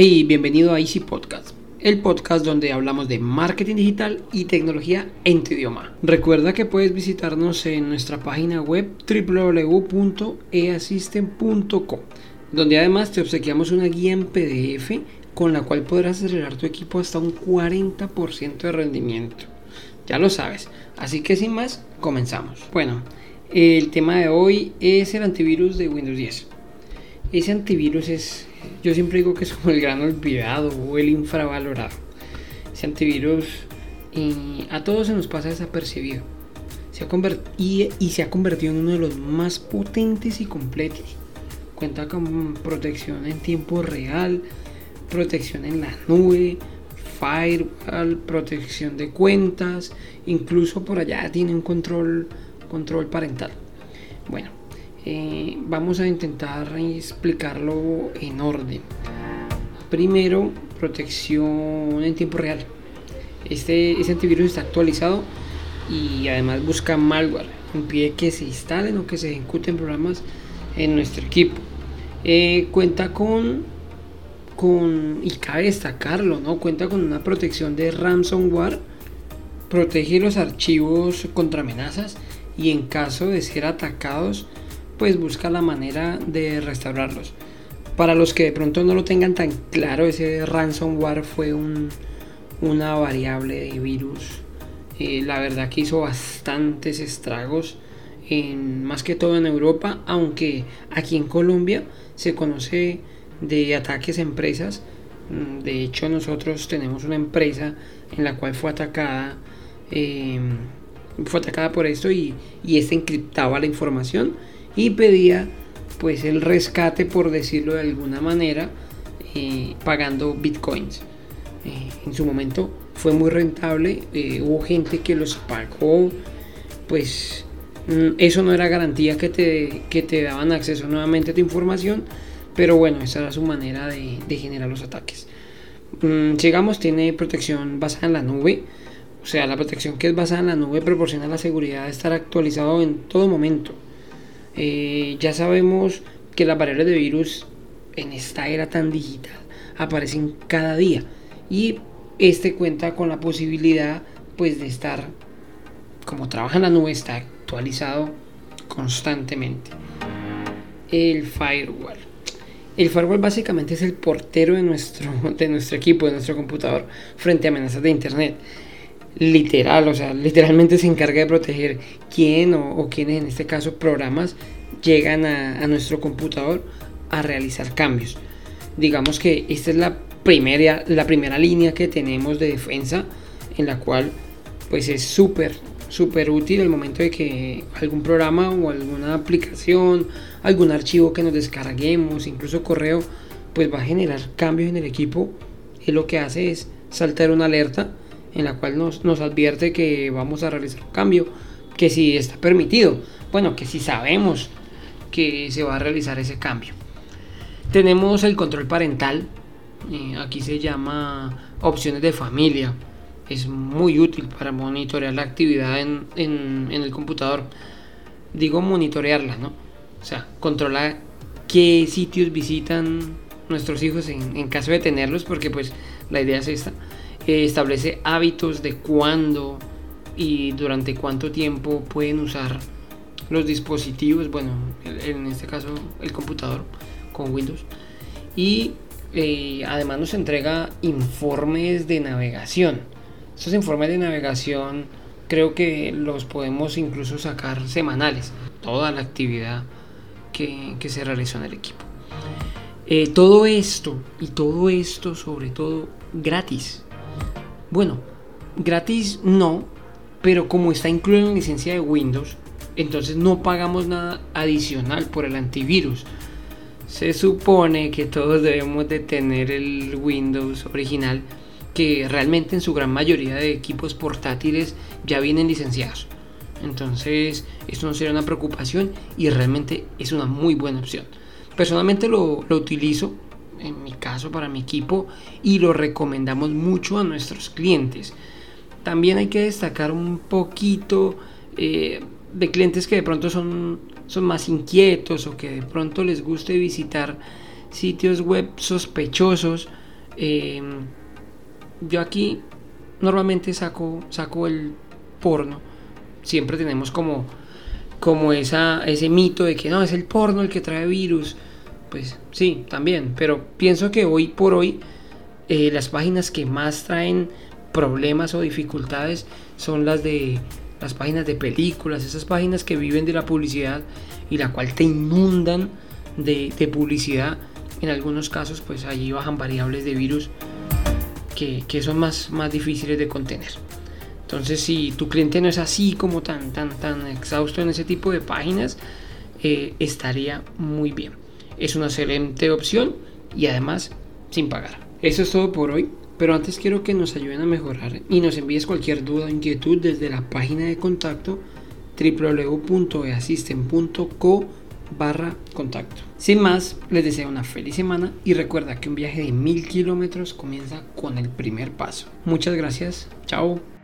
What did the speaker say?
Hey, bienvenido a Easy Podcast, el podcast donde hablamos de marketing digital y tecnología en tu idioma. Recuerda que puedes visitarnos en nuestra página web www.easystem.com, donde además te obsequiamos una guía en PDF con la cual podrás acelerar tu equipo hasta un 40% de rendimiento. Ya lo sabes, así que sin más, comenzamos. Bueno, el tema de hoy es el antivirus de Windows 10. Ese antivirus es yo siempre digo que es como el gran olvidado o el infravalorado. Ese antivirus a todos se nos pasa desapercibido. Se ha y, y se ha convertido en uno de los más potentes y completos. Cuenta con protección en tiempo real, protección en la nube, firewall, protección de cuentas, incluso por allá tiene un control, control parental. Bueno, eh, vamos a intentar explicarlo en orden. Primero, protección en tiempo real. Este, este antivirus está actualizado y además busca malware. Impide que se instalen o que se ejecuten programas en nuestro equipo. Eh, cuenta con, con, y cabe destacarlo, ¿no? Cuenta con una protección de ransomware. Protege los archivos contra amenazas y en caso de ser atacados pues busca la manera de restaurarlos. Para los que de pronto no lo tengan tan claro, ese ransomware fue una variable de virus. Eh, la verdad que hizo bastantes estragos, en, más que todo en Europa, aunque aquí en Colombia se conoce de ataques a empresas. Mm, de hecho, nosotros tenemos una empresa en la cual fue atacada, em, fue atacada por esto y, y esta encriptaba la información y pedía pues el rescate por decirlo de alguna manera eh, pagando bitcoins. Eh, en su momento fue muy rentable eh, hubo gente que los pagó pues mm, eso no era garantía que te, que te daban acceso nuevamente a tu información pero bueno esa era su manera de, generar los ataques. Mm, llegamos tiene protección basada en la nube o sea la protección que es basada en la nube proporciona la seguridad de estar actualizado en todo momento eh, ya sabemos que las barreras de virus en esta era tan digital aparecen cada día y este cuenta con la posibilidad pues de estar como trabaja en la nube está actualizado constantemente el firewall el firewall básicamente es el portero de nuestro, de nuestro equipo, de nuestro computador, frente a amenazas de Internet. Literal, o sea, literalmente se encarga de proteger quién o, quiénes, en este caso, programas llegan a, nuestro computador a realizar cambios. Digamos que esta es la primera, la primera línea que tenemos de defensa en la cual pues es súper súper útil el momento de que algún programa o alguna aplicación, algún archivo que nos descarguemos, incluso correo, pues va a generar cambios en el equipo y lo que hace es saltar una alerta en la cual nos, nos advierte que vamos a realizar un cambio, que si está permitido, bueno, que si sabemos que se va a realizar ese cambio. Tenemos el control parental, eh, aquí se llama opciones de familia. Es muy útil para monitorear la actividad en, el computador. Digo monitorearla, ¿no? O sea, controla qué sitios visitan nuestros hijos en, caso de tenerlos, porque pues la idea es esta. Eh, establece hábitos de cuándo y durante cuánto tiempo pueden usar los dispositivos, bueno, en este caso el computador con Windows. Y eh, además nos entrega informes de navegación. Estos informes de navegación creo que los podemos incluso sacar semanales. Toda la actividad que, se realizó en el equipo. Eh, todo esto y todo esto sobre todo gratis. Bueno, gratis no, pero como está incluido en la licencia de Windows, entonces no pagamos nada adicional por el antivirus. Se supone que todos debemos de tener el Windows original que realmente en su gran mayoría de equipos portátiles ya vienen licenciados. Entonces esto no sería una preocupación y realmente es una muy buena opción. Personalmente lo, utilizo en mi caso para mi equipo y lo recomendamos mucho a nuestros clientes. También hay que destacar un poquito eh, de clientes que de pronto son, son más inquietos o que de pronto les guste visitar sitios web sospechosos, Em, yo aquí normalmente saco, saco el porno. Siempre tenemos como, como esa, ese mito de que no, es el porno el que trae virus. Pues sí, también. Pero pienso que hoy por hoy eh, las páginas que más traen problemas o dificultades son las de las páginas de películas, esas páginas que viven de la publicidad y la cual te inundan de, publicidad. En algunos casos, pues allí bajan variables de virus que, son más, más difíciles de contener. Entonces, si tu cliente no es así como tan, tan, tan exhausto en ese tipo de páginas, eh, estaría muy bien. Es una excelente opción y además sin pagar. Eso es todo por hoy. Pero antes quiero que nos ayuden a mejorar y nos envíes cualquier duda o inquietud desde la página de contacto www.easystem.co barra contacto. Sin más, les deseo una feliz semana y recuerda que un viaje de mil kilómetros comienza con el primer paso. Muchas gracias, chao.